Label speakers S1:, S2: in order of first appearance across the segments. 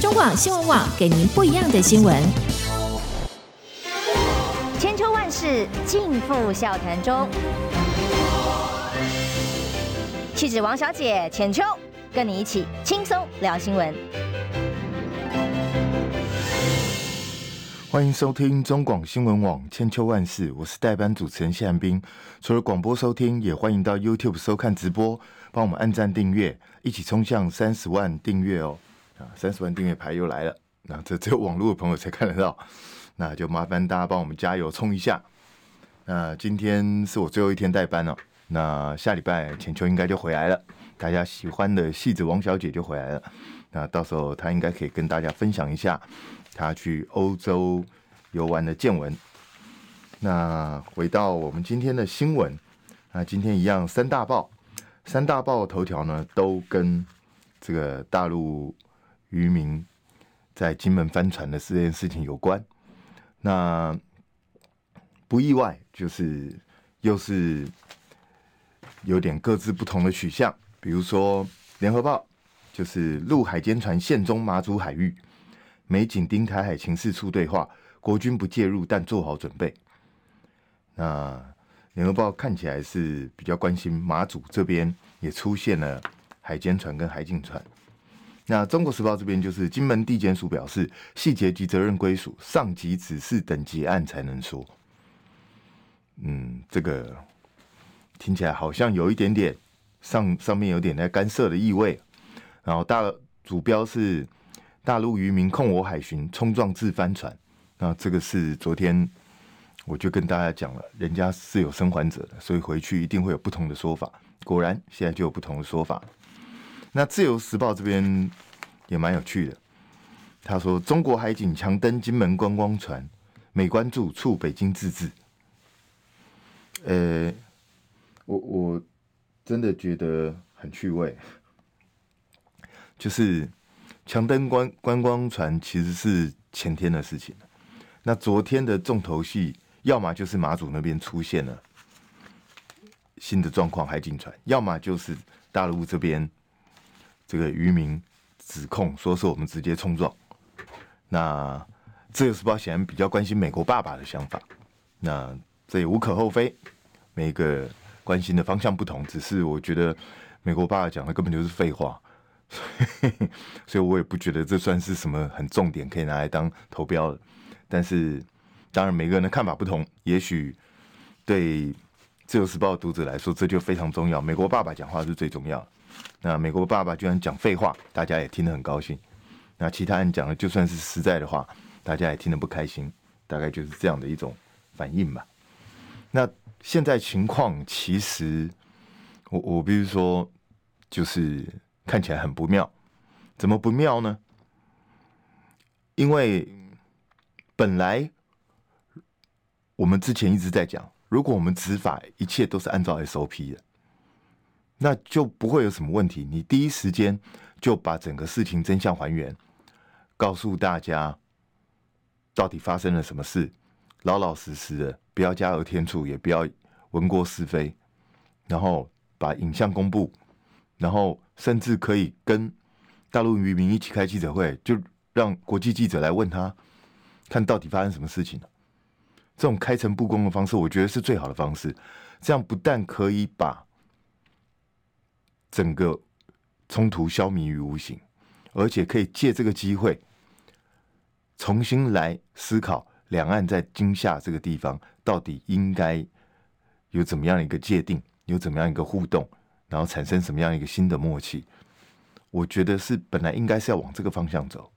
S1: 中广新闻网给您不一样的新闻。
S2: 千秋万世尽付笑谈中。气质王小姐浅秋，跟你一起轻松聊新闻。
S3: 欢迎收听中广新闻网千秋万世，我是代班主持人谢寒冰。除了广播收听，也欢迎到 YouTube 收看直播，帮我们按赞订阅，一起冲向三十万订阅哦！啊，三十万订阅牌又来了，那这只有网络的朋友才看得到，那就麻烦大家帮我们加油冲一下。那今天是我最后一天代班了，那下礼拜浅秋应该就回来了，大家喜欢的戏子王小姐就回来了，那到时候她应该可以跟大家分享一下。她去欧洲游玩的见闻。那回到我们今天的新闻，那今天一样三大报，三大报头条呢都跟这个大陆渔民在金门翻船的这件事情有关。那不意外，就是又是有点各自不同的取向。比如说联合报，就是陆海监船现中马祖海域。美紧盯台海情势处对话，国军不介入，但做好准备。那联合报看起来是比较关心马祖这边也出现了海监船跟海警船。那中国时报这边就是金门地检署表示，细节及责任归属上级指示等结案才能说。嗯，这个听起来好像有一点点上上面有点在干涉的意味。然后大主标是。大陆渔民控我海巡，冲撞自翻船。那这个是昨天我就跟大家讲了，人家是有生还者的，所以回去一定会有不同的说法。果然，现在就有不同的说法。那自由时报这边也蛮有趣的，他说中国海警强登金门观光船，美关注促北京自治。呃，我我真的觉得很趣味，就是。强登观观光船其实是前天的事情，那昨天的重头戏，要么就是马祖那边出现了新的状况，海警船；要么就是大陆这边这个渔民指控说是我们直接冲撞。那自由时报显然比较关心美国爸爸的想法，那这也无可厚非，每个关心的方向不同，只是我觉得美国爸爸讲的根本就是废话。所以，我也不觉得这算是什么很重点，可以拿来当投标的。但是，当然每个人的看法不同，也许对《自由时报》的读者来说，这就非常重要。美国爸爸讲话是最重要。那美国爸爸居然讲废话，大家也听得很高兴。那其他人讲的就算是实在的话，大家也听得不开心。大概就是这样的一种反应吧。那现在情况其实，我我必须说，就是。看起来很不妙，怎么不妙呢？因为本来我们之前一直在讲，如果我们执法一切都是按照 SOP 的，那就不会有什么问题。你第一时间就把整个事情真相还原，告诉大家到底发生了什么事，老老实实的，不要加油添醋，也不要闻过是非，然后把影像公布。然后甚至可以跟大陆渔民一起开记者会，就让国际记者来问他，看到底发生什么事情了。这种开诚布公的方式，我觉得是最好的方式。这样不但可以把整个冲突消弭于无形，而且可以借这个机会重新来思考两岸在今夏这个地方到底应该有怎么样的一个界定，有怎么样一个互动。然后产生什么样一个新的默契？我觉得是本来应该是要往这个方向走，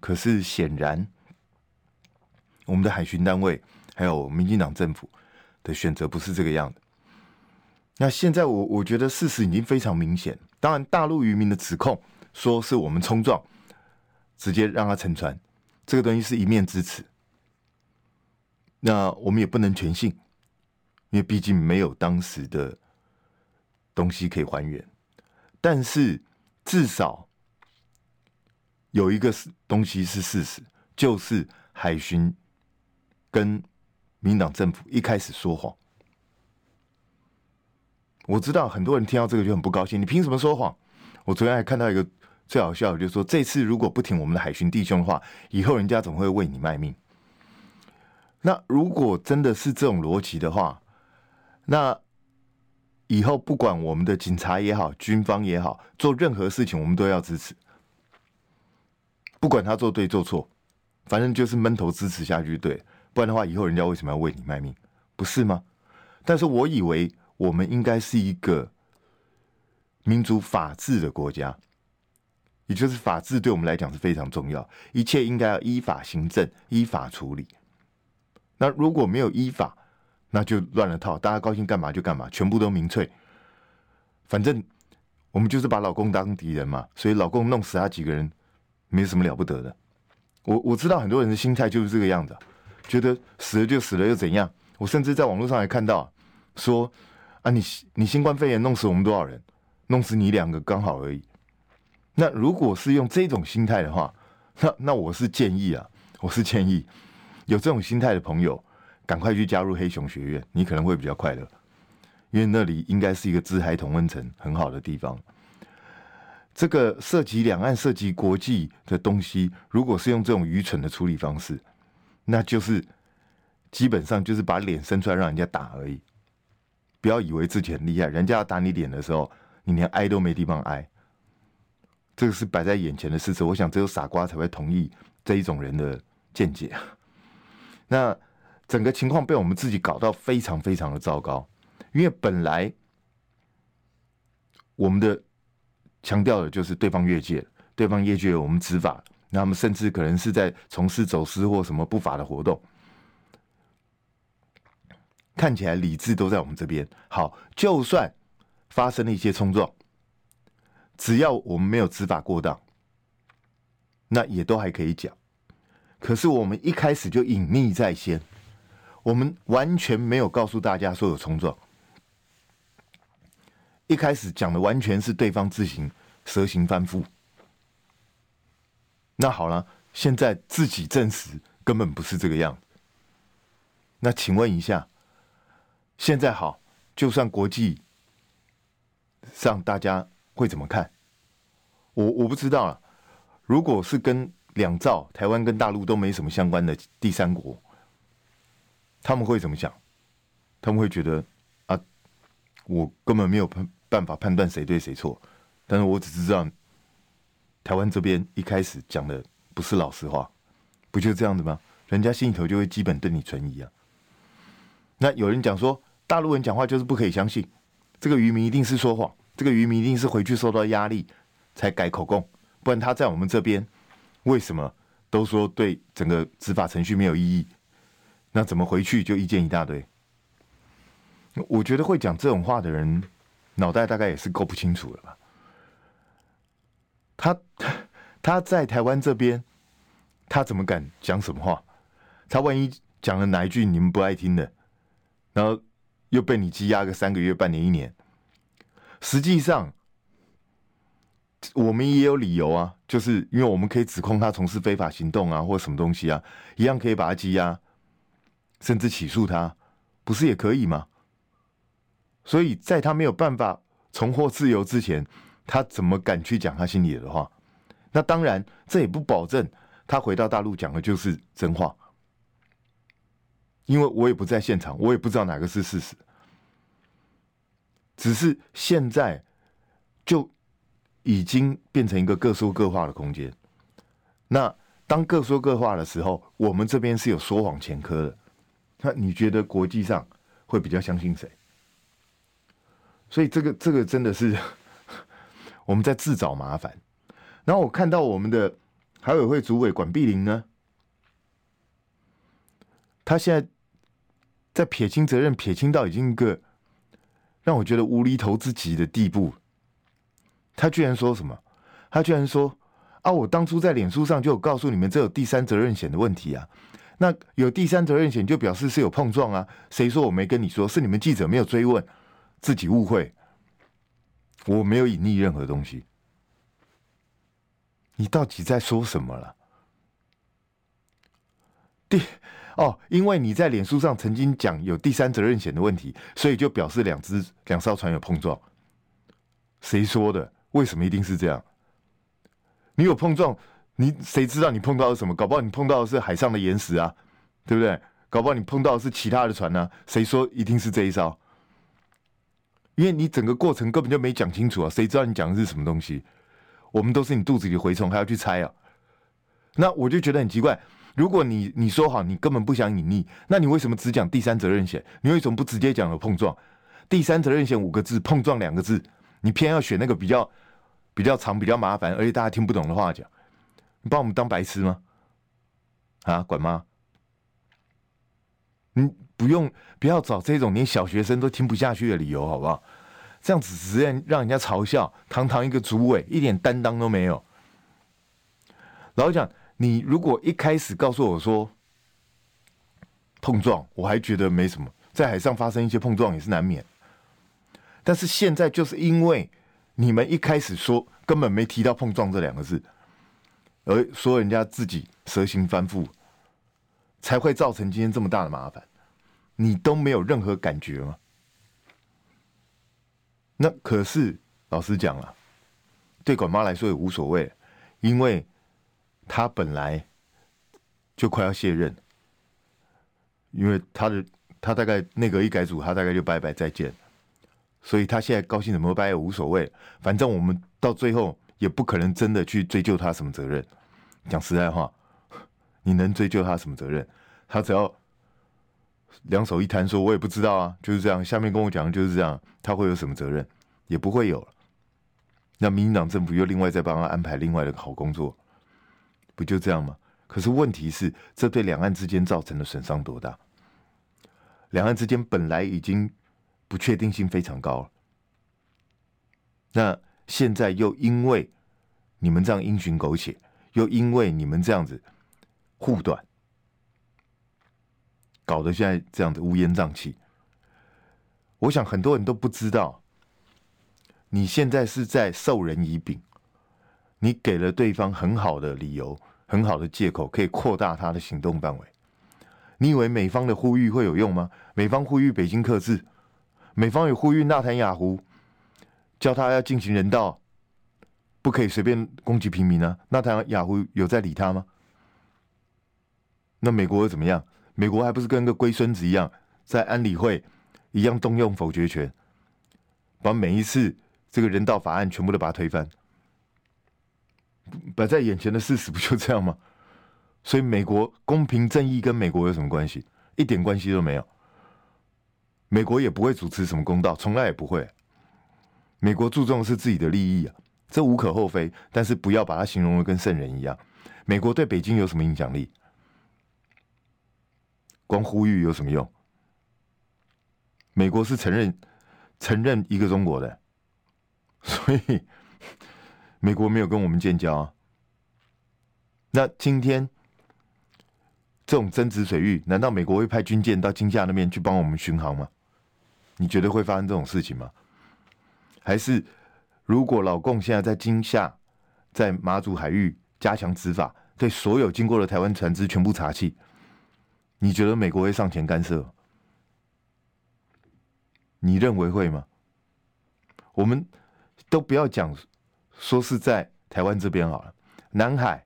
S3: 可是显然我们的海巡单位还有民进党政府的选择不是这个样的。那现在我我觉得事实已经非常明显。当然，大陆渔民的指控说是我们冲撞，直接让他沉船，这个东西是一面之词。那我们也不能全信，因为毕竟没有当时的。东西可以还原，但是至少有一个是东西是事实，就是海巡跟民党政府一开始说谎。我知道很多人听到这个就很不高兴，你凭什么说谎？我昨天还看到一个最好笑的就是说，这次如果不挺我们的海巡弟兄的话，以后人家怎么会为你卖命。那如果真的是这种逻辑的话，那以后不管我们的警察也好，军方也好，做任何事情我们都要支持，不管他做对做错，反正就是闷头支持下去，对。不然的话，以后人家为什么要为你卖命？不是吗？但是我以为我们应该是一个民主法治的国家，也就是法治对我们来讲是非常重要，一切应该要依法行政，依法处理。那如果没有依法，那就乱了套，大家高兴干嘛就干嘛，全部都民粹。反正我们就是把老公当敌人嘛，所以老公弄死他几个人，没什么了不得的。我我知道很多人的心态就是这个样子，觉得死了就死了又怎样？我甚至在网络上还看到说啊，你你新冠肺炎弄死我们多少人？弄死你两个刚好而已。那如果是用这种心态的话，那那我是建议啊，我是建议。有这种心态的朋友，赶快去加入黑熊学院，你可能会比较快乐，因为那里应该是一个资海同温层很好的地方。这个涉及两岸、涉及国际的东西，如果是用这种愚蠢的处理方式，那就是基本上就是把脸伸出来让人家打而已。不要以为自己很厉害，人家要打你脸的时候，你连挨都没地方挨。这个是摆在眼前的事实，我想只有傻瓜才会同意这一种人的见解。那整个情况被我们自己搞到非常非常的糟糕，因为本来我们的强调的就是对方越界，对方越界我们执法，那他们甚至可能是在从事走私或什么不法的活动，看起来理智都在我们这边。好，就算发生了一些冲撞，只要我们没有执法过当，那也都还可以讲。可是我们一开始就隐匿在先，我们完全没有告诉大家说有冲撞。一开始讲的完全是对方自行蛇行翻覆。那好了，现在自己证实根本不是这个样。那请问一下，现在好，就算国际上大家会怎么看？我我不知道了。如果是跟两造，台湾跟大陆都没什么相关的第三国，他们会怎么想？他们会觉得啊，我根本没有判办法判断谁对谁错，但是我只知道台湾这边一开始讲的不是老实话，不就这样子吗？人家心里头就会基本对你存疑啊。那有人讲说，大陆人讲话就是不可以相信，这个渔民一定是说谎，这个渔民一定是回去受到压力才改口供，不然他在我们这边。为什么都说对整个执法程序没有意义？那怎么回去就意见一大堆？我觉得会讲这种话的人，脑袋大概也是够不清楚了吧？他他在台湾这边，他怎么敢讲什么话？他万一讲了哪一句你们不爱听的，然后又被你羁押个三个月、半年、一年，实际上。我们也有理由啊，就是因为我们可以指控他从事非法行动啊，或什么东西啊，一样可以把他羁押，甚至起诉他，不是也可以吗？所以在他没有办法重获自由之前，他怎么敢去讲他心里的话？那当然，这也不保证他回到大陆讲的就是真话，因为我也不在现场，我也不知道哪个是事实，只是现在就。已经变成一个各说各话的空间。那当各说各话的时候，我们这边是有说谎前科的。那你觉得国际上会比较相信谁？所以这个这个真的是 我们在自找麻烦。然后我看到我们的海委会主委管碧玲呢，他现在在撇清责任，撇清到已经一个让我觉得无厘头之极的地步。他居然说什么？他居然说：“啊，我当初在脸书上就有告诉你们，这有第三责任险的问题啊。那有第三责任险，就表示是有碰撞啊。谁说我没跟你说？是你们记者没有追问，自己误会。我没有隐匿任何东西。你到底在说什么了？第哦，因为你在脸书上曾经讲有第三责任险的问题，所以就表示两只两艘船有碰撞。谁说的？”为什么一定是这样？你有碰撞，你谁知道你碰到的什么？搞不好你碰到的是海上的岩石啊，对不对？搞不好你碰到的是其他的船呢、啊？谁说一定是这一艘？因为你整个过程根本就没讲清楚啊，谁知道你讲的是什么东西？我们都是你肚子里蛔虫，还要去猜啊？那我就觉得很奇怪。如果你你说好你根本不想隐匿，那你为什么只讲第三责任险？你为什么不直接讲有碰撞？第三责任险五个字，碰撞两个字，你偏要选那个比较比较长、比较麻烦，而且大家听不懂的话讲，你把我们当白痴吗？啊，管吗？你不用不要找这种连小学生都听不下去的理由，好不好？这样子只是让人家嘲笑，堂堂一个主委，一点担当都没有。老实讲。你如果一开始告诉我说碰撞，我还觉得没什么，在海上发生一些碰撞也是难免。但是现在就是因为你们一开始说根本没提到碰撞这两个字，而说人家自己蛇形翻覆，才会造成今天这么大的麻烦。你都没有任何感觉吗？那可是老实讲啊，对管妈来说也无所谓，因为。他本来就快要卸任，因为他的他大概内阁一改组，他大概就拜拜再见，所以他现在高兴怎么拜也无所谓，反正我们到最后也不可能真的去追究他什么责任。讲实在话，你能追究他什么责任？他只要两手一摊说：“我也不知道啊，就是这样。”下面跟我讲的就是这样，他会有什么责任？也不会有。那民进党政府又另外再帮他安排另外的好工作。不就这样吗？可是问题是，这对两岸之间造成的损伤多大？两岸之间本来已经不确定性非常高了，那现在又因为你们这样因循苟且，又因为你们这样子护短，搞得现在这样子乌烟瘴气。我想很多人都不知道，你现在是在授人以柄。你给了对方很好的理由，很好的借口，可以扩大他的行动范围。你以为美方的呼吁会有用吗？美方呼吁北京克制，美方有呼吁纳坦雅胡，叫他要进行人道，不可以随便攻击平民、啊？纳坦雅胡有在理他吗？那美国又怎么样？美国还不是跟个龟孙子一样，在安理会一样动用否决权，把每一次这个人道法案全部都把它推翻。摆在眼前的事实 不就这样吗？所以美国公平正义跟美国有什么关系？一点关系都没有。美国也不会主持什么公道，从来也不会。美国注重的是自己的利益啊，这无可厚非。但是不要把它形容的跟圣人一样。美国对北京有什么影响力？光呼吁有什么用？美国是承认承认一个中国的，所以。美国没有跟我们建交啊，那今天这种争执水域，难道美国会派军舰到金厦那边去帮我们巡航吗？你觉得会发生这种事情吗？还是如果老共现在在金厦、在马祖海域加强执法，对所有经过的台湾船只全部查气，你觉得美国会上前干涉？你认为会吗？我们都不要讲。说是在台湾这边好了，南海，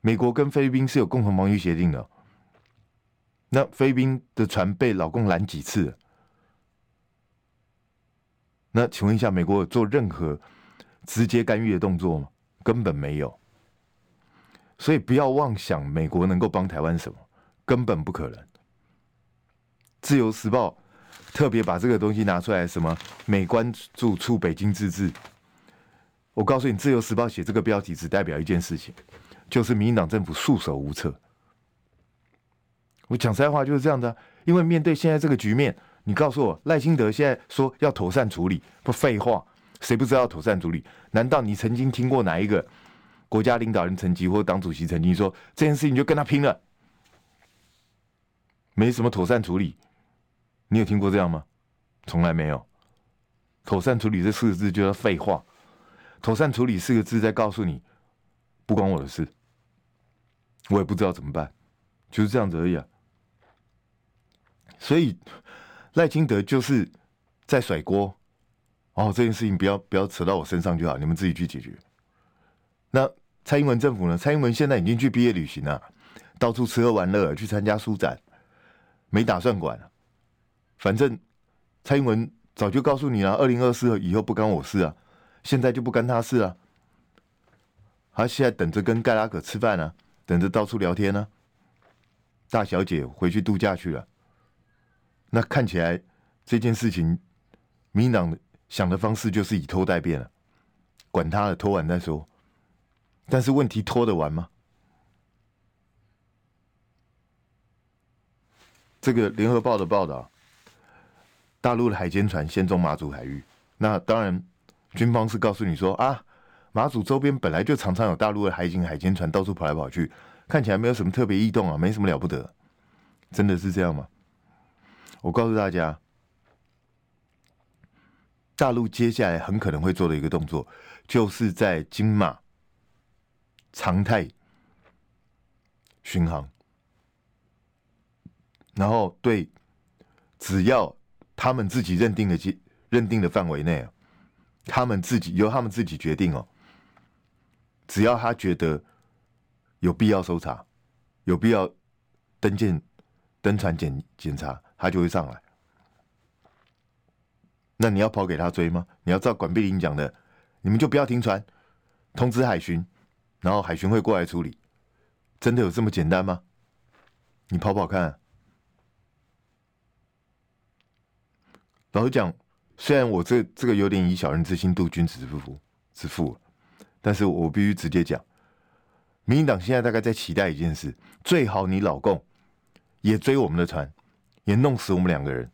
S3: 美国跟菲律宾是有共同防御协定的。那菲律宾的船被老共拦几次？那请问一下，美国有做任何直接干预的动作吗？根本没有。所以不要妄想美国能够帮台湾什么，根本不可能。自由时报特别把这个东西拿出来，什么美关注促北京自治。我告诉你，《自由时报》写这个标题只代表一件事情，就是民进党政府束手无策。我讲实在话就是这样的，因为面对现在这个局面，你告诉我赖清德现在说要妥善处理，不废话，谁不知道妥善处理？难道你曾经听过哪一个国家领导人层级或党主席曾经说这件事情就跟他拼了？没什么妥善处理，你有听过这样吗？从来没有。妥善处理这四个字就叫废话。妥善处理四个字在告诉你，不关我的事，我也不知道怎么办，就是这样子而已啊。所以赖清德就是在甩锅，哦，这件事情不要不要扯到我身上就好，你们自己去解决。那蔡英文政府呢？蔡英文现在已经去毕业旅行了，到处吃喝玩乐，去参加书展，没打算管。反正蔡英文早就告诉你了，二零二四以后不干我事啊，现在就不干他事了。他现在等着跟盖拉克吃饭呢，等着到处聊天呢。大小姐回去度假去了。那看起来这件事情，民进党想的方式就是以拖待变了，管他了，拖完再说。但是问题拖得完吗？这个联合报的报道，大陆的海监船先中马祖海域。那当然，军方是告诉你说啊，马祖周边本来就常常有大陆的海警、海监船到处跑来跑去，看起来没有什么特别异动啊，没什么了不得。真的是这样吗？我告诉大家，大陆接下来很可能会做的一个动作，就是在金马常态巡航，然后对，只要他们自己认定的认定的范围内，他们自己由他们自己决定哦。只要他觉得有必要搜查，有必要登舰。登船检检查，他就会上来。那你要跑给他追吗？你要照管碧玲讲的，你们就不要停船，通知海巡，然后海巡会过来处理。真的有这么简单吗？你跑跑看。老实讲，虽然我这这个有点以小人之心度君子之腹之腹，但是我必须直接讲，民进党现在大概在期待一件事：最好你老共。也追我们的船，也弄死我们两个人，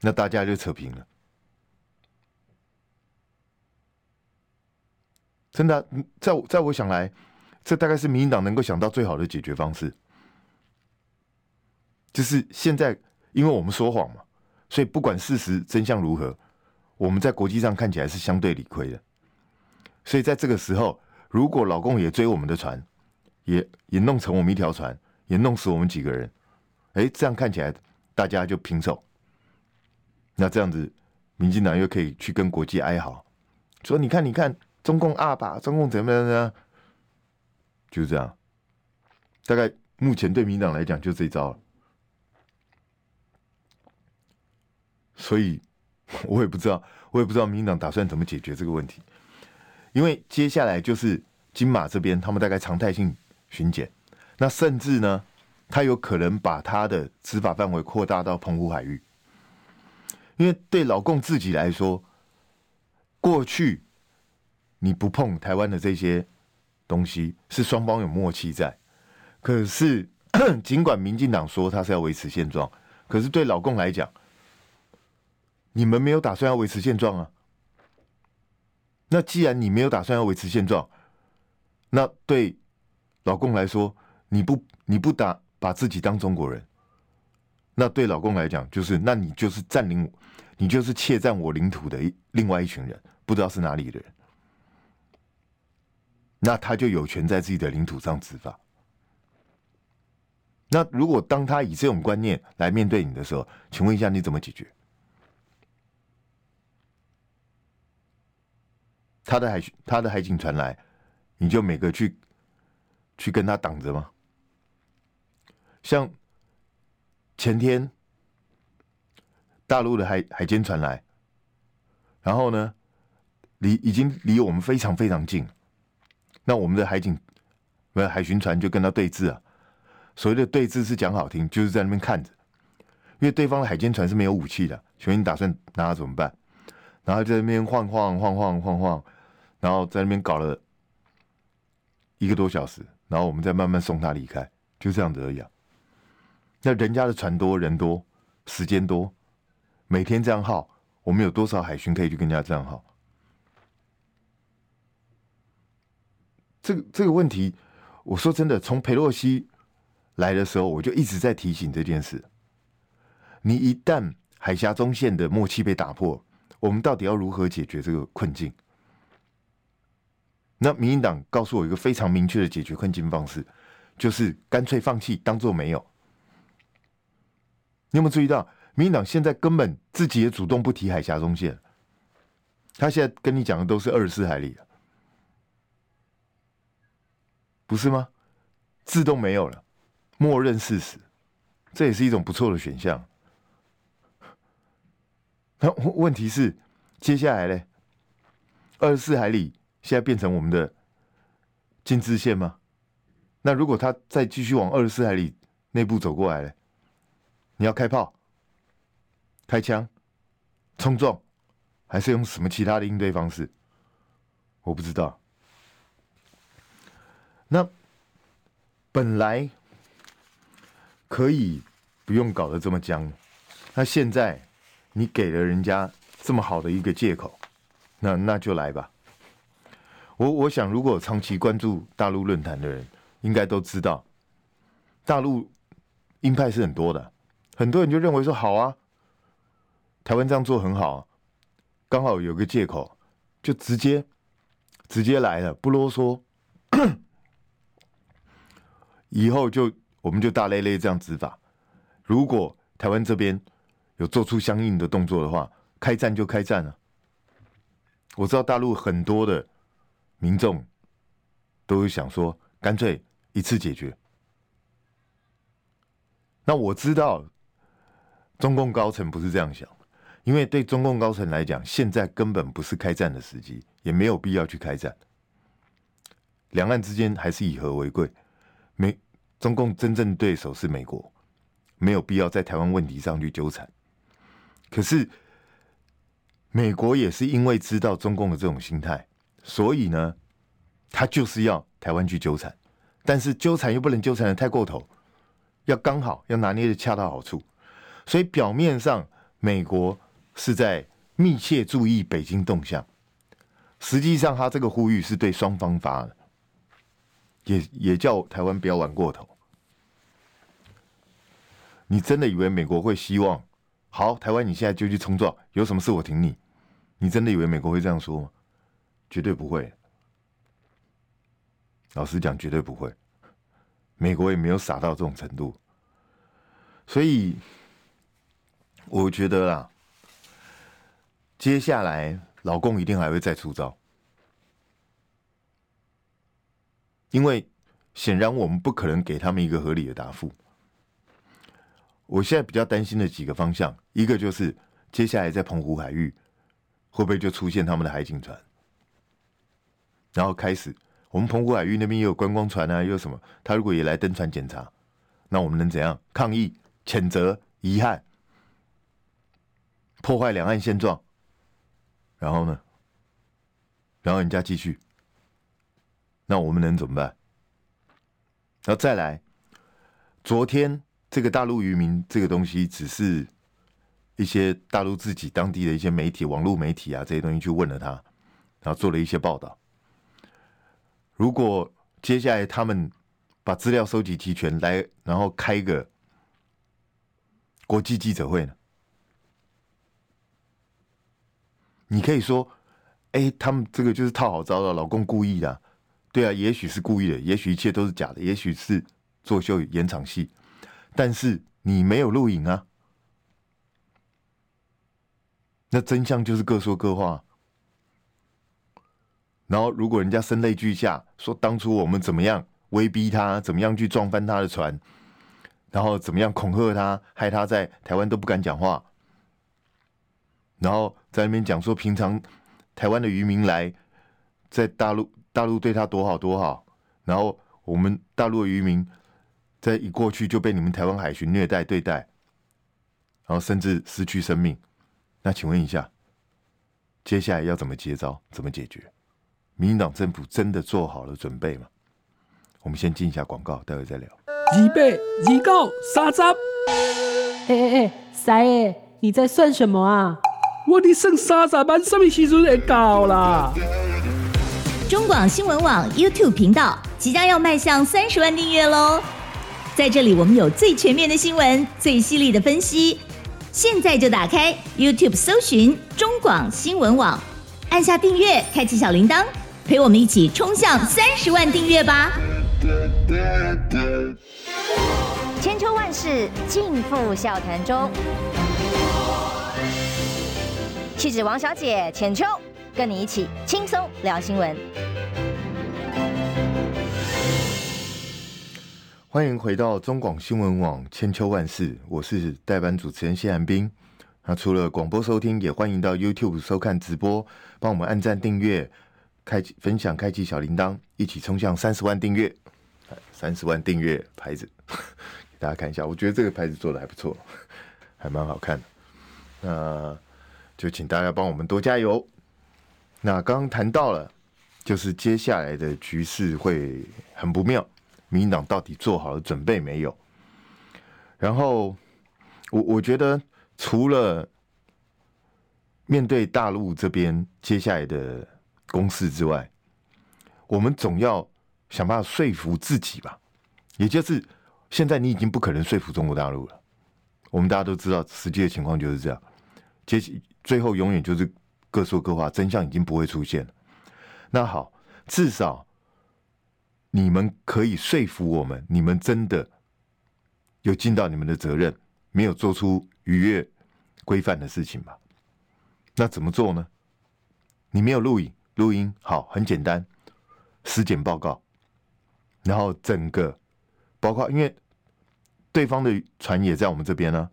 S3: 那大家就扯平了。真的，在我在我想来，这大概是民进党能够想到最好的解决方式。就是现在，因为我们说谎嘛，所以不管事实真相如何，我们在国际上看起来是相对理亏的。所以在这个时候，如果老共也追我们的船，也也弄成我们一条船。也弄死我们几个人，哎，这样看起来大家就平手。那这样子，民进党又可以去跟国际哀嚎，说你看，你看，中共二把，中共怎么样呢？就这样。大概目前对民党来讲就这一招。所以，我也不知道，我也不知道民进党打算怎么解决这个问题。因为接下来就是金马这边，他们大概常态性巡检。那甚至呢，他有可能把他的执法范围扩大到澎湖海域，因为对老共自己来说，过去你不碰台湾的这些东西，是双方有默契在。可是，尽管民进党说他是要维持现状，可是对老共来讲，你们没有打算要维持现状啊。那既然你没有打算要维持现状，那对老共来说，你不你不打把自己当中国人，那对老共来讲就是，那你就是占领，你就是窃占我领土的另外一群人，不知道是哪里的人，那他就有权在自己的领土上执法。那如果当他以这种观念来面对你的时候，请问一下你怎么解决？他的海他的海警船来，你就每个去去跟他挡着吗？像前天大陆的海海监船来，然后呢，离已经离我们非常非常近，那我们的海警不是海巡船就跟他对峙啊。所谓的对峙是讲好听，就是在那边看着，因为对方的海监船是没有武器的，请问你打算拿他怎么办？然后在那边晃晃晃晃晃晃，然后在那边搞了一个多小时，然后我们再慢慢送他离开，就这样子而已啊。那人家的船多人多，时间多，每天这样耗，我们有多少海巡可以去跟人家这样耗？这个这个问题，我说真的，从裴洛西来的时候，我就一直在提醒这件事。你一旦海峡中线的默契被打破，我们到底要如何解决这个困境？那民进党告诉我一个非常明确的解决困境方式，就是干脆放弃，当做没有。你有没有注意到，民进党现在根本自己也主动不提海峡中线，他现在跟你讲的都是二十四海里。不是吗？自动没有了，默认事实，这也是一种不错的选项。那问题是，接下来呢？二十四海里现在变成我们的禁制线吗？那如果他再继续往二十四海里内部走过来呢？你要开炮、开枪、冲撞，还是用什么其他的应对方式？我不知道。那本来可以不用搞得这么僵，那现在你给了人家这么好的一个借口，那那就来吧。我我想，如果长期关注大陆论坛的人，应该都知道，大陆鹰派是很多的。很多人就认为说好啊，台湾这样做很好，刚好有个借口，就直接直接来了，不啰嗦，以后就我们就大咧咧这样执法。如果台湾这边有做出相应的动作的话，开战就开战了。我知道大陆很多的民众都有想说，干脆一次解决。那我知道。中共高层不是这样想，因为对中共高层来讲，现在根本不是开战的时机，也没有必要去开战。两岸之间还是以和为贵，美中共真正对手是美国，没有必要在台湾问题上去纠缠。可是美国也是因为知道中共的这种心态，所以呢，他就是要台湾去纠缠，但是纠缠又不能纠缠的太过头，要刚好，要拿捏的恰到好处。所以表面上，美国是在密切注意北京动向，实际上他这个呼吁是对双方发的，也也叫台湾不要玩过头。你真的以为美国会希望好台湾？你现在就去冲撞，有什么事我挺你？你真的以为美国会这样说吗？绝对不会。老实讲，绝对不会。美国也没有傻到这种程度，所以。我觉得啦，接下来老共一定还会再出招，因为显然我们不可能给他们一个合理的答复。我现在比较担心的几个方向，一个就是接下来在澎湖海域会不会就出现他们的海警船，然后开始我们澎湖海域那边也有观光船啊，又有什么？他如果也来登船检查，那我们能怎样？抗议、谴责、遗憾。破坏两岸现状，然后呢？然后人家继续，那我们能怎么办？然后再来，昨天这个大陆渔民这个东西，只是一些大陆自己当地的一些媒体、网络媒体啊这些东西去问了他，然后做了一些报道。如果接下来他们把资料收集齐全来，然后开个国际记者会呢？你可以说，哎、他们这个就是套好招的，老公故意的，对啊，也许是故意的，也许一切都是假的，也许是作秀演场戏，但是你没有录影啊，那真相就是各说各话。然后如果人家声泪俱下，说当初我们怎么样威逼他，怎么样去撞翻他的船，然后怎么样恐吓他，害他在台湾都不敢讲话。然后在那边讲说，平常台湾的渔民来，在大陆大陆对他多好多好，然后我们大陆的渔民在一过去就被你们台湾海巡虐待对待，然后甚至失去生命。那请问一下，接下来要怎么接招？怎么解决？民进党政府真的做好了准备吗？我们先进一下广告，待会再聊。
S4: 二八二九三十。
S5: 哎哎哎，三爷，你在算什么啊？
S4: 我的剩三十万，什么时阵会到啦？
S2: 中广新闻网 YouTube 频道即将要迈向三十万订阅喽！在这里，我们有最全面的新闻，最犀利的分析。现在就打开 YouTube 搜寻中广新闻网，按下订阅，开启小铃铛，陪我们一起冲向三十万订阅吧！千秋万世尽付笑谈中。气质王小姐浅秋，跟你一起轻松聊新闻。
S3: 欢迎回到中广新闻网千秋万世，我是代班主持人谢寒冰。那除了广播收听，也欢迎到 YouTube 收看直播，帮我们按赞、订阅、开启分享、开启小铃铛，一起冲向三十万订阅。三十万订阅牌子，给大家看一下，我觉得这个牌子做的还不错，还蛮好看的。那就请大家帮我们多加油。那刚刚谈到了，就是接下来的局势会很不妙。民进党到底做好了准备没有？然后我我觉得，除了面对大陆这边接下来的攻势之外，我们总要想办法说服自己吧。也就是现在你已经不可能说服中国大陆了。我们大家都知道，实际的情况就是这样。接最后永远就是各说各话，真相已经不会出现了。那好，至少。你们可以说服我们，你们真的有尽到你们的责任，没有做出逾越规范的事情吧？那怎么做呢？你没有录影、录音，好，很简单，尸检报告，然后整个包括因为对方的船也在我们这边呢、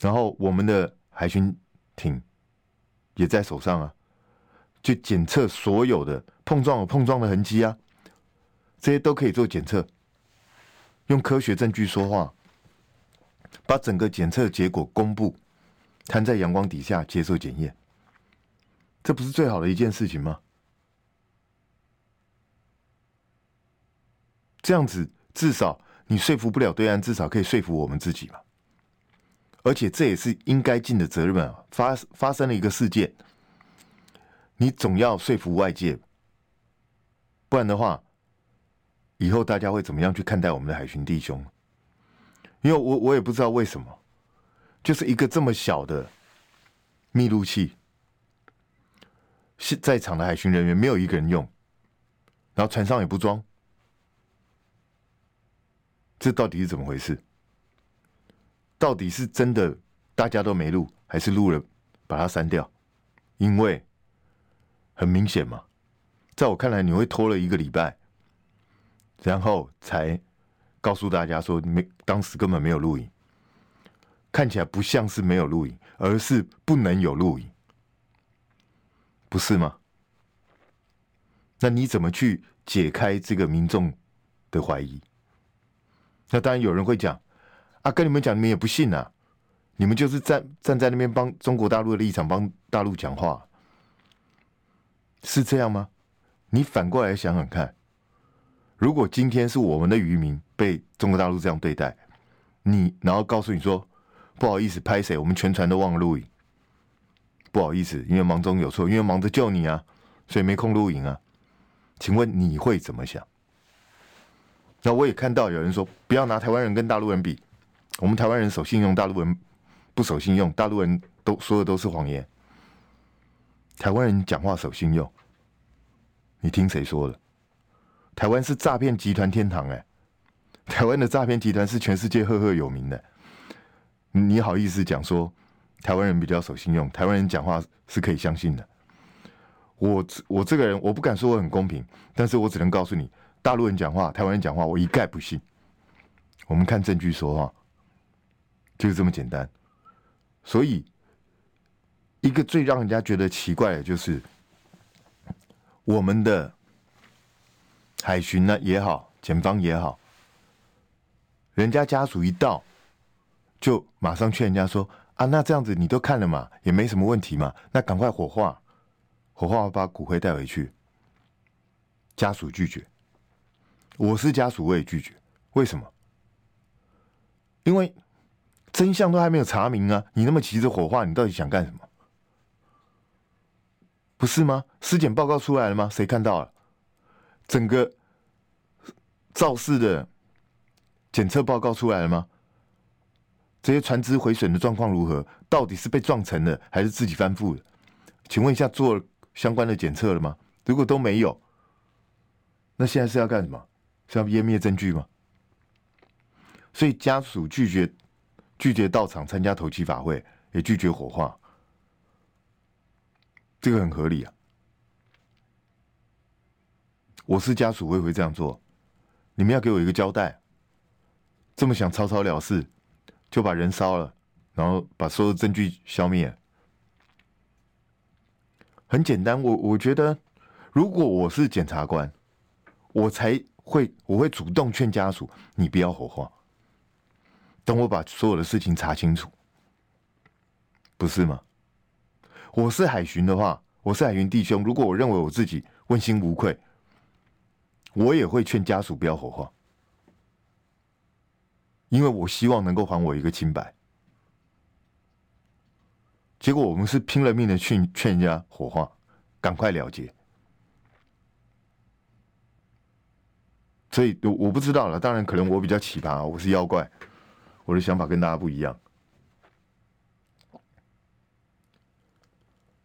S3: 然后我们的海巡艇也在手上啊，去检测所有的碰撞有碰撞的痕迹啊。这些都可以做检测，用科学证据说话，把整个检测结果公布，摊在阳光底下接受检验，这不是最好的一件事情吗？这样子至少你说服不了对岸，至少可以说服我们自己嘛。而且这也是应该尽的责任啊！发发生了一个事件，你总要说服外界，不然的话。以后大家会怎么样去看待我们的海巡弟兄？因为我我也不知道为什么，就是一个这么小的密录器，是在场的海巡人员没有一个人用，然后船上也不装，这到底是怎么回事？到底是真的大家都没录，还是录了把它删掉？因为很明显嘛，在我看来，你会拖了一个礼拜。然后才告诉大家说，没当时根本没有录影，看起来不像是没有录影，而是不能有录影，不是吗？那你怎么去解开这个民众的怀疑？那当然有人会讲啊，跟你们讲，你们也不信啊，你们就是站站在那边帮中国大陆的立场帮大陆讲话，是这样吗？你反过来想想看。如果今天是我们的渔民被中国大陆这样对待，你然后告诉你说不好意思，拍谁？我们全船都忘了录影，不好意思，因为忙中有错，因为忙着救你啊，所以没空录影啊。请问你会怎么想？那我也看到有人说，不要拿台湾人跟大陆人比，我们台湾人守信用，大陆人不守信用，大陆人都说的都是谎言。台湾人讲话守信用，你听谁说的？台湾是诈骗集团天堂哎，台湾的诈骗集团是全世界赫赫有名的。你好意思讲说台湾人比较守信用，台湾人讲话是可以相信的？我我这个人我不敢说我很公平，但是我只能告诉你，大陆人讲话，台湾人讲话，我一概不信。我们看证据说话，就是这么简单。所以，一个最让人家觉得奇怪的就是我们的。海巡呢也好，检方也好，人家家属一到，就马上劝人家说啊，那这样子你都看了嘛，也没什么问题嘛，那赶快火化，火化把骨灰带回去。家属拒绝，我是家属，我也拒绝。为什么？因为真相都还没有查明啊！你那么急着火化，你到底想干什么？不是吗？尸检报告出来了吗？谁看到了？整个肇事的检测报告出来了吗？这些船只毁损的状况如何？到底是被撞沉的，还是自己翻覆的？请问一下，做相关的检测了吗？如果都没有，那现在是要干什么？是要湮灭证据吗？所以家属拒绝拒绝到场参加头七法会，也拒绝火化，这个很合理啊。我是家属，我也会这样做。你们要给我一个交代，这么想草草了事，就把人烧了，然后把所有证据消灭。很简单，我我觉得，如果我是检察官，我才会我会主动劝家属，你不要火化，等我把所有的事情查清楚，不是吗？我是海巡的话，我是海巡弟兄，如果我认为我自己问心无愧，我也会劝家属不要火化，因为我希望能够还我一个清白。结果我们是拼了命的劝劝人家火化，赶快了结。所以我我不知道了，当然可能我比较奇葩，我是妖怪，我的想法跟大家不一样。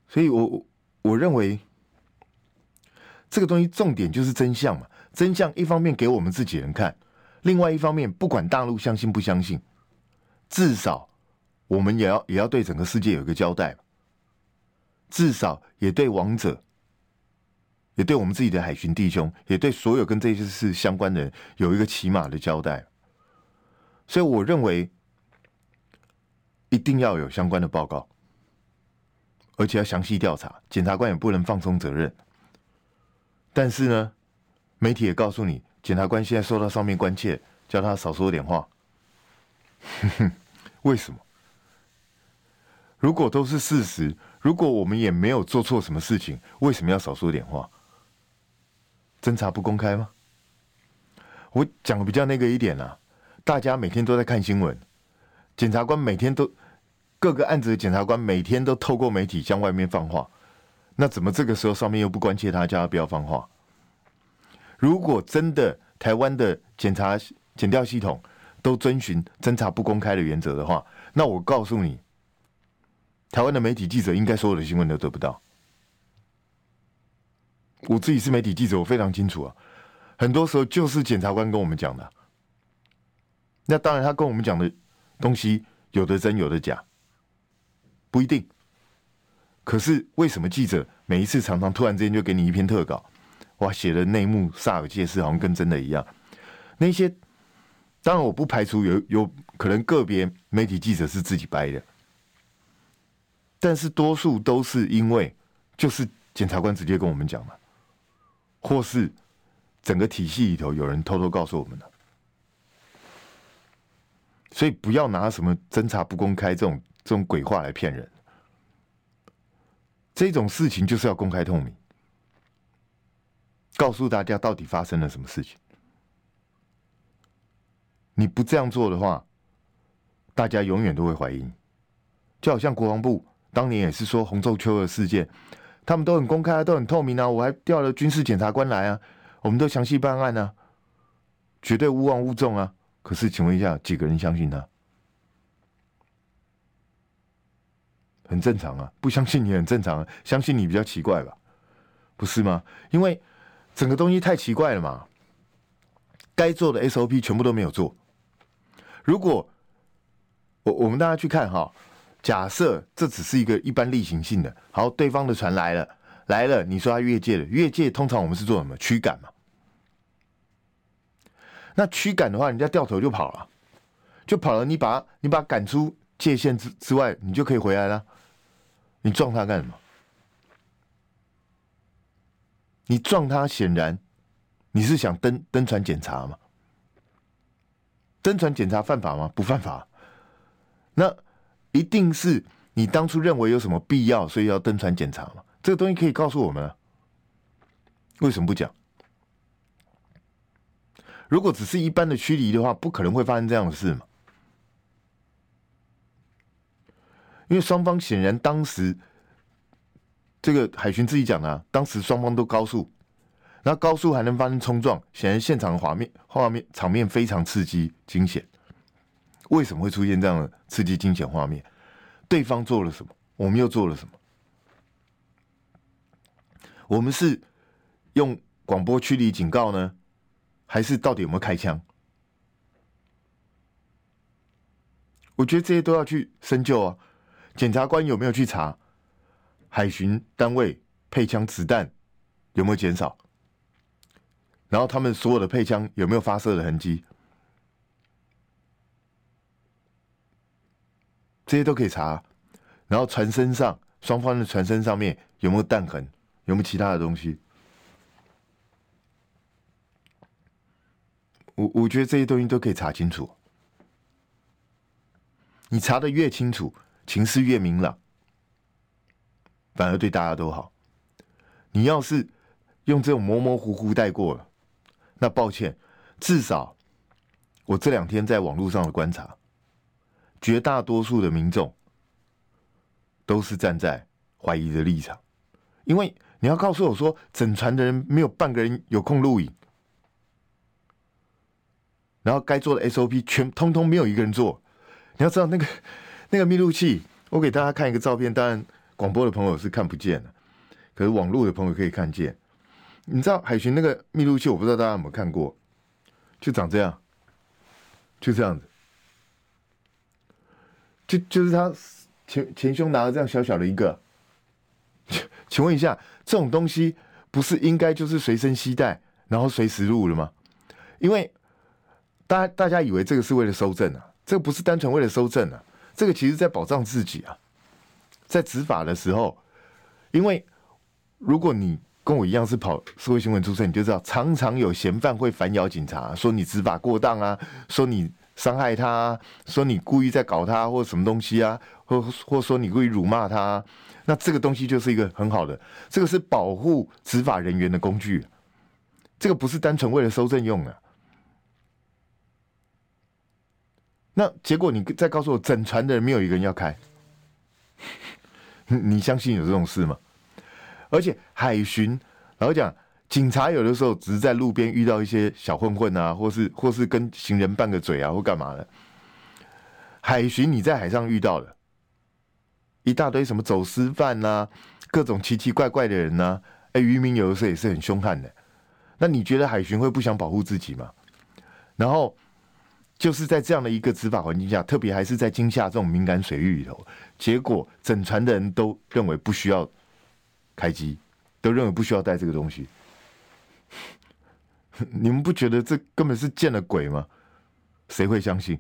S3: 所以我我认为这个东西重点就是真相嘛，真相一方面给我们自己人看，另外一方面不管大陆相信不相信，至少。我们也要也要对整个世界有一个交代，至少也对亡者，也对我们自己的海巡弟兄，也对所有跟这些事相关的人有一个起码的交代。所以我认为一定要有相关的报告，而且要详细调查，检察官也不能放松责任。但是呢，媒体也告诉你，检察官现在受到上面关切，叫他少说点话。哼哼，为什么？如果都是事实，如果我们也没有做错什么事情，为什么要少说点话？侦查不公开吗？我讲的比较那个一点啊，大家每天都在看新闻，检察官每天都各个案子的检察官每天都透过媒体向外面放话，那怎么这个时候上面又不关切他，叫他不要放话？如果真的台湾的检察检调系统都遵循侦查不公开的原则的话，那我告诉你。台湾的媒体记者应该所有的新闻都得不到。我自己是媒体记者，我非常清楚啊。很多时候就是检察官跟我们讲的。那当然，他跟我们讲的东西有的真，有的假，不一定。可是为什么记者每一次常常突然之间就给你一篇特稿，哇，写的内幕煞有介事，好像跟真的一样？那些当然我不排除有有可能个别媒体记者是自己掰的。但是多数都是因为，就是检察官直接跟我们讲嘛，或是整个体系里头有人偷偷告诉我们的，所以不要拿什么侦查不公开这种这种鬼话来骗人。这种事情就是要公开透明，告诉大家到底发生了什么事情。你不这样做的话，大家永远都会怀疑你，就好像国防部。当年也是说洪仲丘的事件，他们都很公开啊，都很透明啊。我还调了军事检察官来啊，我们都详细办案啊，绝对无枉无纵啊。可是，请问一下，几个人相信他？很正常啊，不相信你很正常啊，相信你比较奇怪吧？不是吗？因为整个东西太奇怪了嘛，该做的 SOP 全部都没有做。如果我我们大家去看哈。假设这只是一个一般例行性的，好，对方的船来了，来了，你说他越界了，越界通常我们是做什么？驱赶嘛。那驱赶的话，人家掉头就跑了，就跑了，你把你把他赶出界限之之外，你就可以回来了。你撞他干什么？你撞他，显然你是想登登船检查嘛？登船检查犯法吗？不犯法。那。一定是你当初认为有什么必要，所以要登船检查嘛？这个东西可以告诉我们啊，为什么不讲？如果只是一般的驱离的话，不可能会发生这样的事嘛？因为双方显然当时这个海巡自己讲的啊，当时双方都高速，那高速还能发生冲撞，显然现场画面画面场面非常刺激惊险。为什么会出现这样的刺激惊险画面？对方做了什么？我们又做了什么？我们是用广播驱离警告呢，还是到底有没有开枪？我觉得这些都要去深究啊。检察官有没有去查海巡单位配枪子弹有没有减少？然后他们所有的配枪有没有发射的痕迹？这些都可以查。然后船身上，双方的船身上面有没有弹痕，有没有其他的东西？我我觉得这些东西都可以查清楚。你查的越清楚，情势越明朗，反而对大家都好。你要是用这种模模糊糊带过了，那抱歉，至少我这两天在网络上的观察，绝大多数的民众都是站在怀疑的立场，因为你要告诉我说，整船的人没有半个人有空录影，然后该做的 SOP 全通通没有一个人做。你要知道那个那个密录器，我给大家看一个照片，当然广播的朋友是看不见的，可是网络的朋友可以看见。你知道海巡那个密录器，我不知道大家有没有看过，就长这样，就这样子，就就是他前前胸拿了这样小小的一个，请问一下，这种东西不是应该就是随身携带，然后随时录了吗？因为大家大家以为这个是为了收证啊。这个不是单纯为了收证啊，这个其实在保障自己啊，在执法的时候，因为如果你跟我一样是跑社会新闻出身，你就知道常常有嫌犯会反咬警察，说你执法过当啊，说你伤害他啊，说你故意在搞他或什么东西啊，或或说你故意辱骂他，那这个东西就是一个很好的，这个是保护执法人员的工具，这个不是单纯为了收证用的。那结果，你再告诉我，整船的人没有一个人要开，你相信有这种事吗？而且海巡，老讲，警察有的时候只是在路边遇到一些小混混啊，或是或是跟行人拌个嘴啊，或干嘛的。海巡你在海上遇到的，一大堆什么走私犯啊，各种奇奇怪怪的人啊，哎，渔民有的时候也是很凶悍的。那你觉得海巡会不想保护自己吗？然后。就是在这样的一个执法环境下，特别还是在金厦这种敏感水域里头，结果整船的人都认为不需要开机，都认为不需要带这个东西。你们不觉得这根本是见了鬼吗？谁会相信？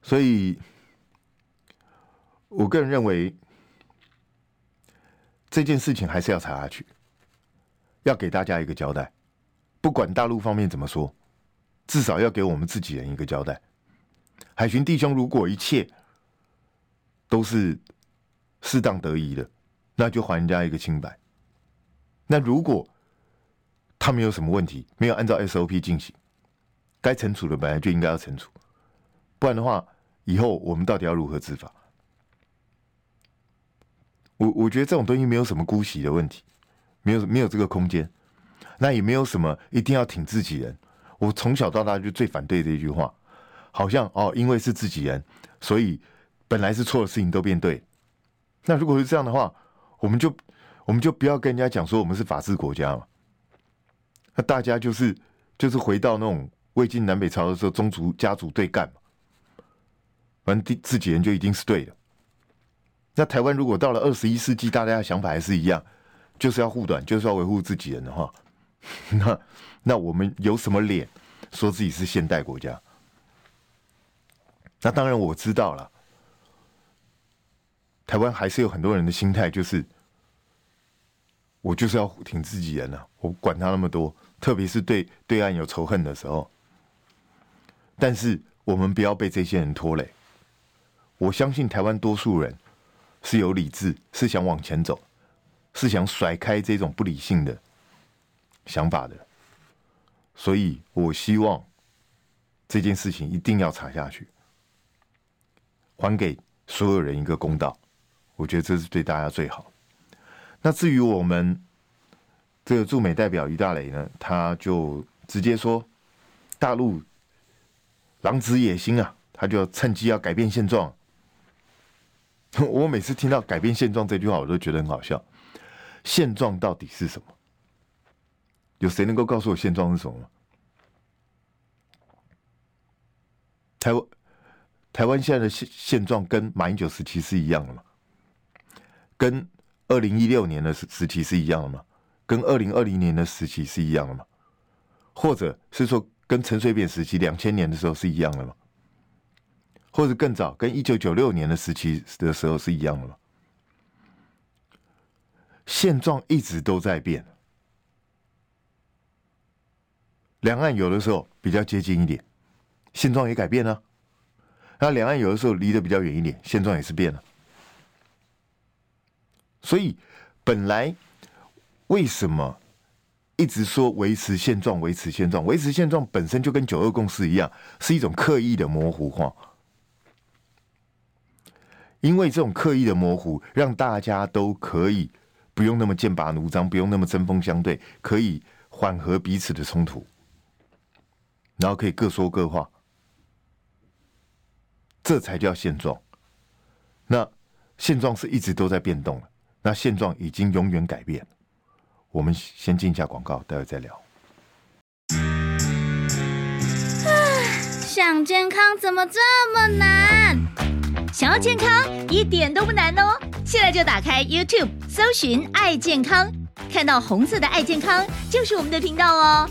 S3: 所以，我个人认为这件事情还是要查下去，要给大家一个交代。不管大陆方面怎么说，至少要给我们自己人一个交代。海巡弟兄，如果一切都是适当得宜的，那就还人家一个清白。那如果他没有什么问题，没有按照 SOP 进行，该惩处的本来就应该要惩处，不然的话，以后我们到底要如何执法？我我觉得这种东西没有什么姑息的问题，没有没有这个空间。那也没有什么一定要挺自己人。我从小到大就最反对这一句话，好像哦，因为是自己人，所以本来是错的事情都变对。那如果是这样的话，我们就我们就不要跟人家讲说我们是法治国家嘛。那大家就是就是回到那种魏晋南北朝的时候，宗族家族对干嘛，反正第自己人就一定是对的。那台湾如果到了二十一世纪，大家的想法还是一样，就是要护短，就是要维护自己人的话。那那我们有什么脸说自己是现代国家？那当然我知道了，台湾还是有很多人的心态就是，我就是要挺自己人啊，我管他那么多，特别是对对岸有仇恨的时候。但是我们不要被这些人拖累。我相信台湾多数人是有理智，是想往前走，是想甩开这种不理性的。想法的，所以我希望这件事情一定要查下去，还给所有人一个公道。我觉得这是对大家最好。那至于我们这个驻美代表于大雷呢，他就直接说，大陆狼子野心啊，他就趁机要改变现状。我每次听到改变现状这句话，我都觉得很好笑。现状到底是什么？有谁能够告诉我现状是什么吗？台湾台湾现在的现现状跟马英九时期是一样的吗？跟二零一六年的时时期是一样的吗？跟二零二零年的时期是一样的吗？或者是说跟陈水扁时期两千年的时候是一样的吗？或者更早，跟一九九六年的时期的时候是一样的吗？现状一直都在变，两岸有的时候比较接近一点，现状也改变了。那两岸有的时候离得比较远一点，现状也是变了。所以本来为什么一直说维持现状、维持现状、维持现状本身就跟九二共识一样，是一种刻意的模糊化。因为这种刻意的模糊，让大家都可以。不用那么剑拔弩张，不用那么针锋相对，可以缓和彼此的冲突，然后可以各说各话，这才叫现状。那现状是一直都在变动，那现状已经永远改变。我们先进一下广告，待会再聊。
S2: 想健康怎么这么难？想要健康一点都不难哦。现在就打开 YouTube，搜寻“爱健康”，看到红色的“爱健康”就是我们的频道哦。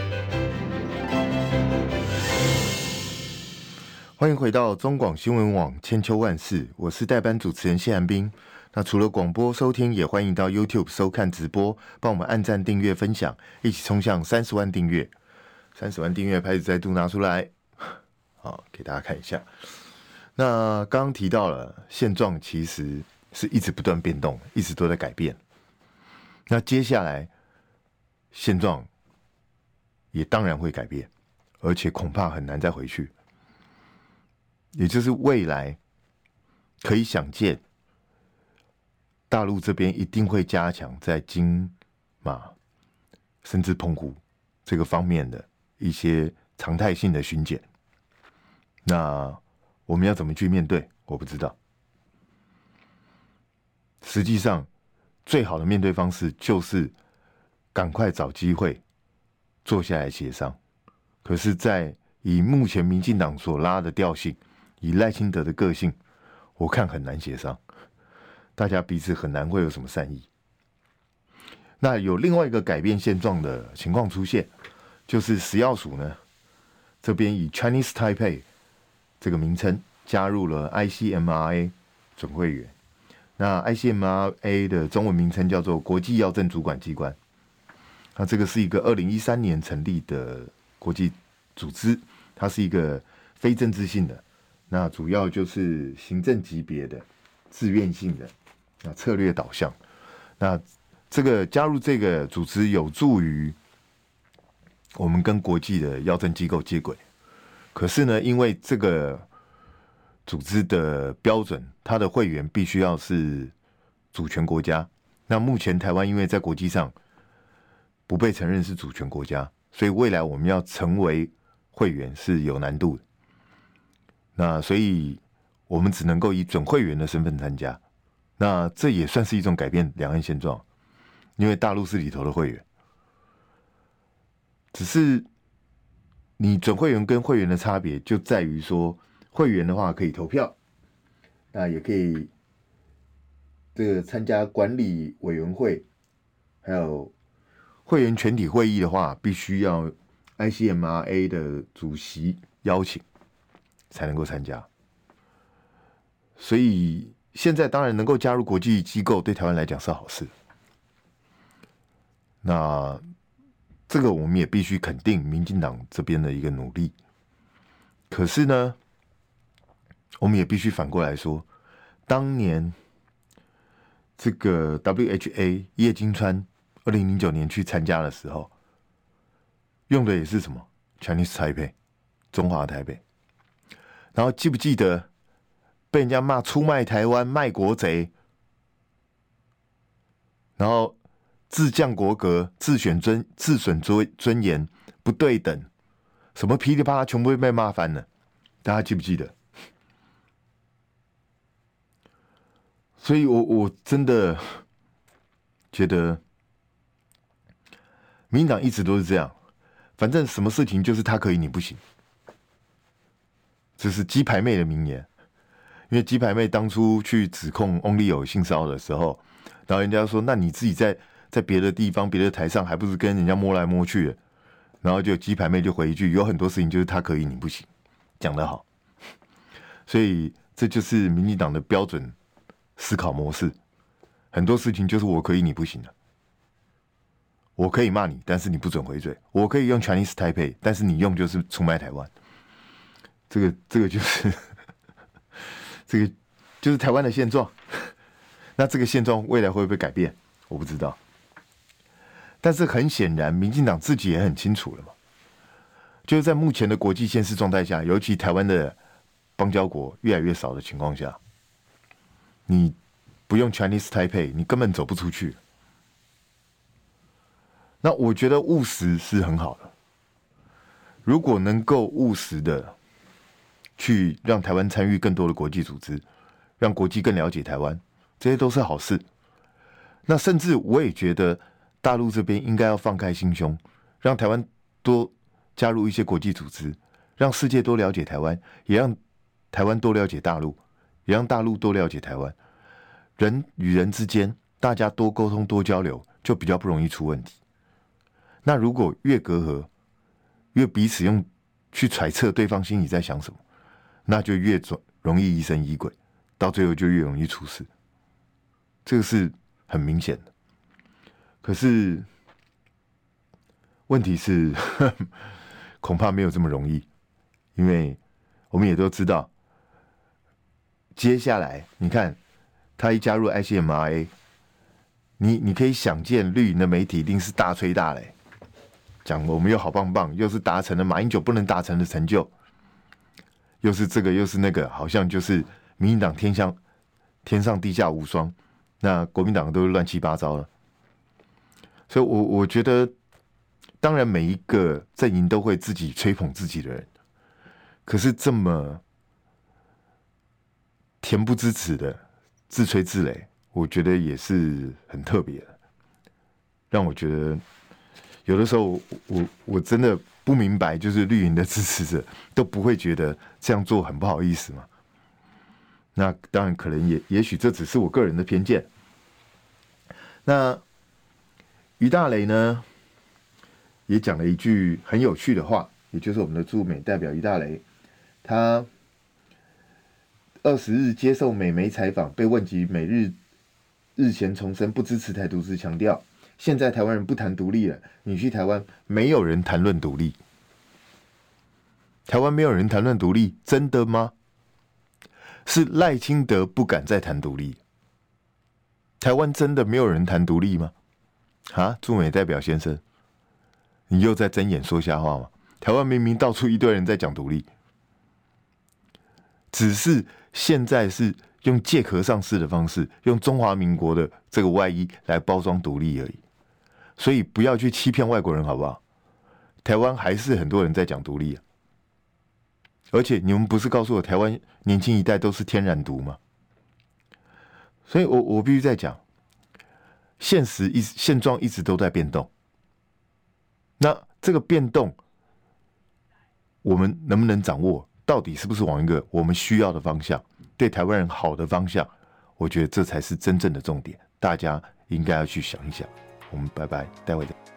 S3: 欢迎回到中广新闻网千秋万世，我是代班主持人谢寒冰。那除了广播收听，也欢迎到 YouTube 收看直播，帮我们按赞、订阅、分享，一起冲向三十万订阅。三十万订阅牌子再度拿出来，好，给大家看一下。那刚刚提到了现状，其实是一直不断变动，一直都在改变。那接下来。现状也当然会改变，而且恐怕很难再回去。也就是未来可以想见，大陆这边一定会加强在金马甚至澎湖这个方面的一些常态性的巡检。那我们要怎么去面对？我不知道。实际上，最好的面对方式就是。赶快找机会坐下来协商，可是，在以目前民进党所拉的调性，以赖清德的个性，我看很难协商，大家彼此很难会有什么善意。那有另外一个改变现状的情况出现，就是食药署呢这边以 Chinese Taipei 这个名称加入了 ICMRA 准会员，那 ICMRA 的中文名称叫做国际药政主管机关。那这个是一个二零一三年成立的国际组织，它是一个非政治性的，那主要就是行政级别的、自愿性的、那策略导向。那这个加入这个组织有助于我们跟国际的药政机构接轨。可是呢，因为这个组织的标准，它的会员必须要是主权国家。那目前台湾因为在国际上。不被承认是主权国家，所以未来我们要成为会员是有难度的。那所以我们只能够以准会员的身份参加。那这也算是一种改变两岸现状，因为大陆是里头的会员。只是你准会员跟会员的差别就在于说，会员的话可以投票，那也可以这个参加管理委员会，还有。会员全体会议的话，必须要 ICMRA 的主席邀请才能够参加。所以现在当然能够加入国际机构，对台湾来讲是好事。那这个我们也必须肯定民进党这边的一个努力。可是呢，我们也必须反过来说，当年这个 WHA 叶金川。二零零九年去参加的时候，用的也是什么 Chinese Taipei 中华台北。然后记不记得被人家骂出卖台湾、卖国贼，然后自降国格、自选尊、自损尊尊严、不对等，什么噼里啪啦全部被骂翻了。大家记不记得？所以我我真的觉得民党一直都是这样，反正什么事情就是他可以，你不行。这是鸡排妹的名言，因为鸡排妹当初去指控翁立友性骚扰的时候，然后人家说：“那你自己在在别的地方、别的台上，还不是跟人家摸来摸去？”然后就鸡排妹就回一句：“有很多事情就是他可以，你不行。”讲得好，所以这就是民进党的标准思考模式。很多事情就是我可以，你不行的。我可以骂你，但是你不准回嘴；我可以用 Chinese Taipei，但是你用就是出卖台湾。这个这个就是这个就是台湾的现状。那这个现状未来会不会改变？我不知道。但是很显然，民进党自己也很清楚了嘛。就是在目前的国际现实状态下，尤其台湾的邦交国越来越少的情况下，你不用 Chinese Taipei，你根本走不出去。那我觉得务实是很好的。如果能够务实的。去让台湾参与更多的国际组织，让国际更了解台湾，这些都是好事。那甚至我也觉得大陆这边应该要放开心胸，让台湾多加入一些国际组织，让世界多了解台湾，也让台湾多了解大陆，也让大陆多了解台湾。人与人之间，大家多沟通、多交流，就比较不容易出问题。那如果越隔阂，越彼此用去揣测对方心里在想什么。那就越容易疑神疑鬼，到最后就越容易出事。这个是很明显的。可是问题是，恐怕没有这么容易，因为我们也都知道，接下来你看他一加入 ICMRA，你你可以想见绿营的媒体一定是大吹大擂，讲我们又好棒棒，又是达成了马英九不能达成的成就。又是这个，又是那个，好像就是民进党天上天上地下无双，那国民党都乱七八糟了。所以我，我我觉得，当然每一个阵营都会自己吹捧自己的人，可是这么恬不知耻的自吹自擂，我觉得也是很特别的，让我觉得有的时候，我我真的。不明白，就是绿营的支持者都不会觉得这样做很不好意思嘛？那当然，可能也也许这只是我个人的偏见。那于大雷呢，也讲了一句很有趣的话，也就是我们的驻美代表于大雷，他二十日接受美媒采访，被问及美日日前重申不支持台独时，强调。现在台湾人不谈独立了，你去台湾，没有人谈论独立。台湾没有人谈论独立，真的吗？是赖清德不敢再谈独立。台湾真的没有人谈独立吗？啊，驻美代表先生，你又在睁眼说瞎话吗？台湾明明到处一堆人在讲独立，只是现在是用借壳上市的方式，用中华民国的这个外衣来包装独立而已。所以不要去欺骗外国人，好不好？台湾还是很多人在讲独立啊，而且你们不是告诉我台湾年轻一代都是天然独吗？所以我我必须在讲，现实一现状一直都在变动。那这个变动，我们能不能掌握？到底是不是往一个我们需要的方向，对台湾人好的方向？我觉得这才是真正的重点，大家应该要去想一想。我们拜拜，待会见。